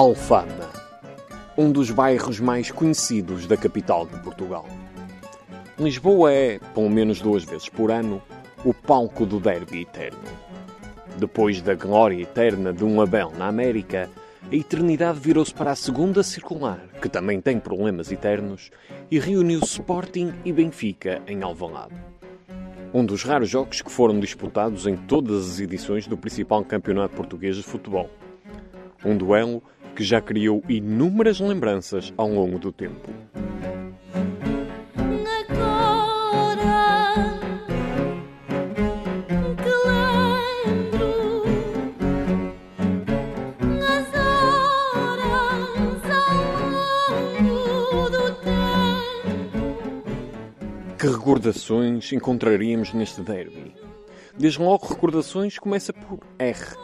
Alfama, um dos bairros mais conhecidos da capital de Portugal. Lisboa é, pelo menos duas vezes por ano, o palco do derby eterno. Depois da glória eterna de um Abel na América, a eternidade virou-se para a segunda circular, que também tem problemas eternos, e reuniu Sporting e Benfica em Alvalade. Um dos raros jogos que foram disputados em todas as edições do principal campeonato português de futebol. Um duelo que já criou inúmeras lembranças ao longo do tempo. Que recordações encontraríamos neste derby? Desde logo, recordações começa por R.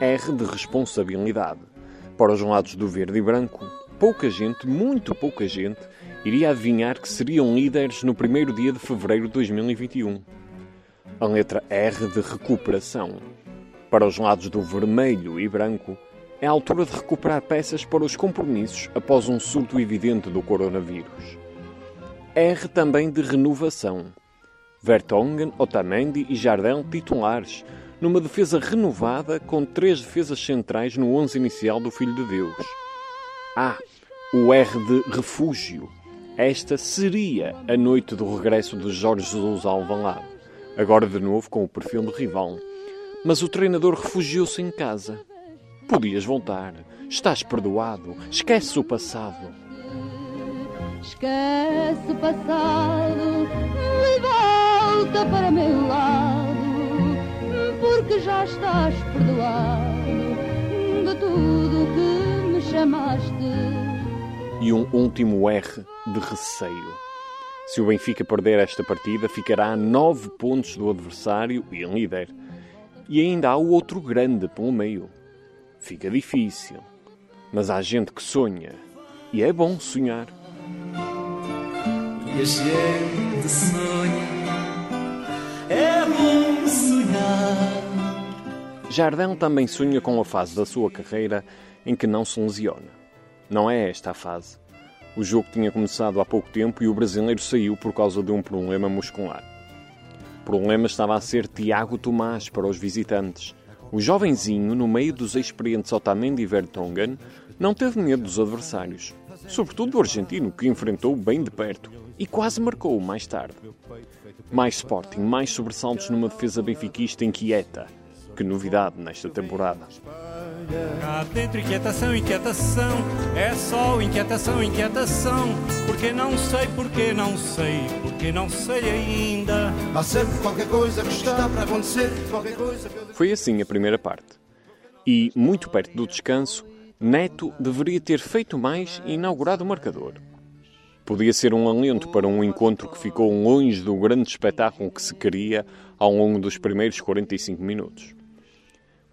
R de responsabilidade. Para os lados do verde e branco, pouca gente, muito pouca gente, iria adivinhar que seriam líderes no primeiro dia de fevereiro de 2021. A letra R de recuperação. Para os lados do vermelho e branco, é a altura de recuperar peças para os compromissos após um surto evidente do coronavírus. R também de renovação. Vertonghen, Otamendi e Jardel titulares, numa defesa renovada com três defesas centrais no 11 inicial do Filho de Deus. Ah, o R de refúgio. Esta seria a noite do regresso de Jorge Jesus ao Alvalade, agora de novo com o perfil de rival. Mas o treinador refugiou-se em casa. Podias voltar. Estás perdoado. Esquece o passado. Esquece o passado e volta para meu lado, porque já estás perdoado de tudo que me chamaste. E um último R de receio. Se o Benfica perder esta partida, ficará a nove pontos do adversário e em líder. E ainda há o outro grande pelo meio. Fica difícil. Mas há gente que sonha. E é bom sonhar e a gente sonha. Jardel também sonha com a fase da sua carreira em que não se lesiona. Não é esta a fase. O jogo tinha começado há pouco tempo e o brasileiro saiu por causa de um problema muscular. O problema estava a ser Tiago Tomás para os visitantes. O jovenzinho, no meio dos experientes Otamendi e Vertonghen, não teve medo dos adversários, sobretudo do argentino, que enfrentou bem de perto e quase marcou mais tarde. Mais Sporting, mais sobressaltos numa defesa benfiquista inquieta. Que novidade nesta temporada. Cá dentro, inquietação, inquietação, é só inquietação, inquietação. Porque não sei, porque não sei, porque não sei ainda. Há sempre qualquer coisa que está para acontecer, qualquer coisa que eu... Foi assim a primeira parte. E, muito perto do descanso, Neto deveria ter feito mais e inaugurado o marcador. Podia ser um alento para um encontro que ficou longe do grande espetáculo que se queria ao longo dos primeiros 45 minutos.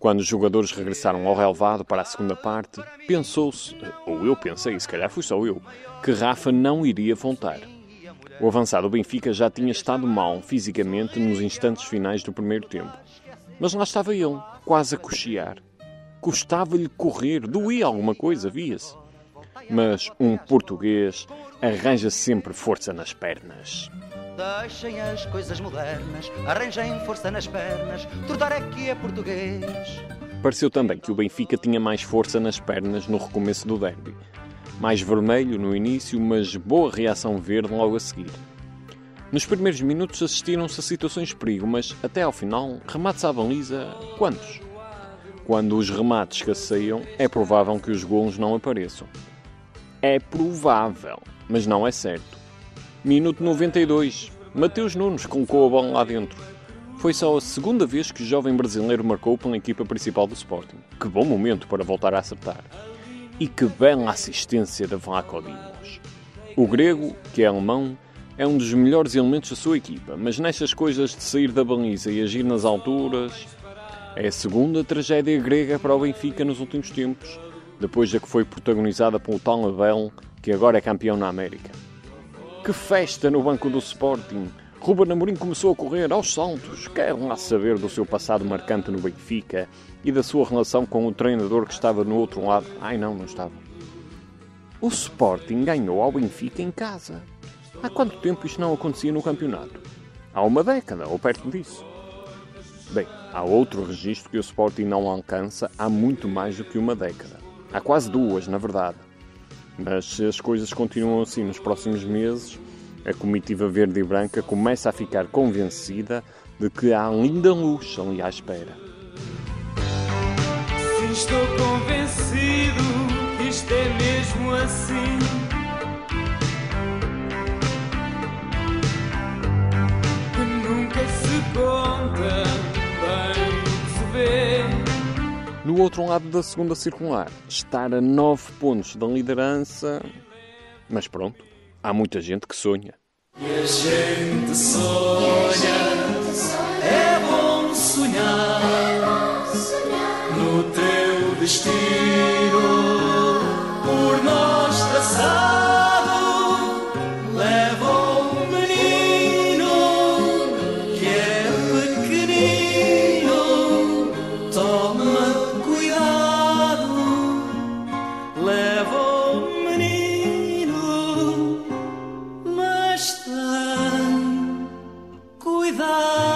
Quando os jogadores regressaram ao relevado para a segunda parte, pensou-se, ou eu pensei, se calhar fui só eu, que Rafa não iria voltar. O avançado Benfica já tinha estado mal fisicamente nos instantes finais do primeiro tempo. Mas lá estava ele, quase a cochear. Custava-lhe correr, doía alguma coisa, via-se. Mas um português arranja sempre força nas pernas. Deixem as coisas modernas, arranjem força nas pernas, Tordar aqui é português. Pareceu também que o Benfica tinha mais força nas pernas no recomeço do derby. Mais vermelho no início, mas boa reação verde logo a seguir. Nos primeiros minutos assistiram-se a situações de perigo, mas até ao final, remates à baliza, quantos? Quando os remates escasseiam, é provável que os gols não apareçam. É provável, mas não é certo. Minuto 92. Mateus Nunes colocou a bola lá dentro. Foi só a segunda vez que o jovem brasileiro marcou pela equipa principal do Sporting. Que bom momento para voltar a acertar. E que bela assistência da Vlaco Dimos. O grego, que é alemão, é um dos melhores elementos da sua equipa, mas nestas coisas de sair da baliza e agir nas alturas, é a segunda tragédia grega para o Benfica nos últimos tempos depois da que foi protagonizada pelo Tal que agora é campeão na América. Que festa no banco do Sporting! Ruben Amorim começou a correr aos saltos, quer lá saber do seu passado marcante no Benfica e da sua relação com o treinador que estava no outro lado. Ai não, não estava. O Sporting ganhou ao Benfica em casa. Há quanto tempo isto não acontecia no campeonato? Há uma década, ou perto disso. Bem, há outro registro que o Sporting não alcança há muito mais do que uma década. Há quase duas, na verdade. Mas se as coisas continuam assim nos próximos meses, a comitiva verde e branca começa a ficar convencida de que há linda luz ali à espera. Sim, estou convencido isto é mesmo assim. No outro lado da segunda circular, estar a nove pontos da liderança. Mas pronto, há muita gente que sonha. E a gente sonha, The.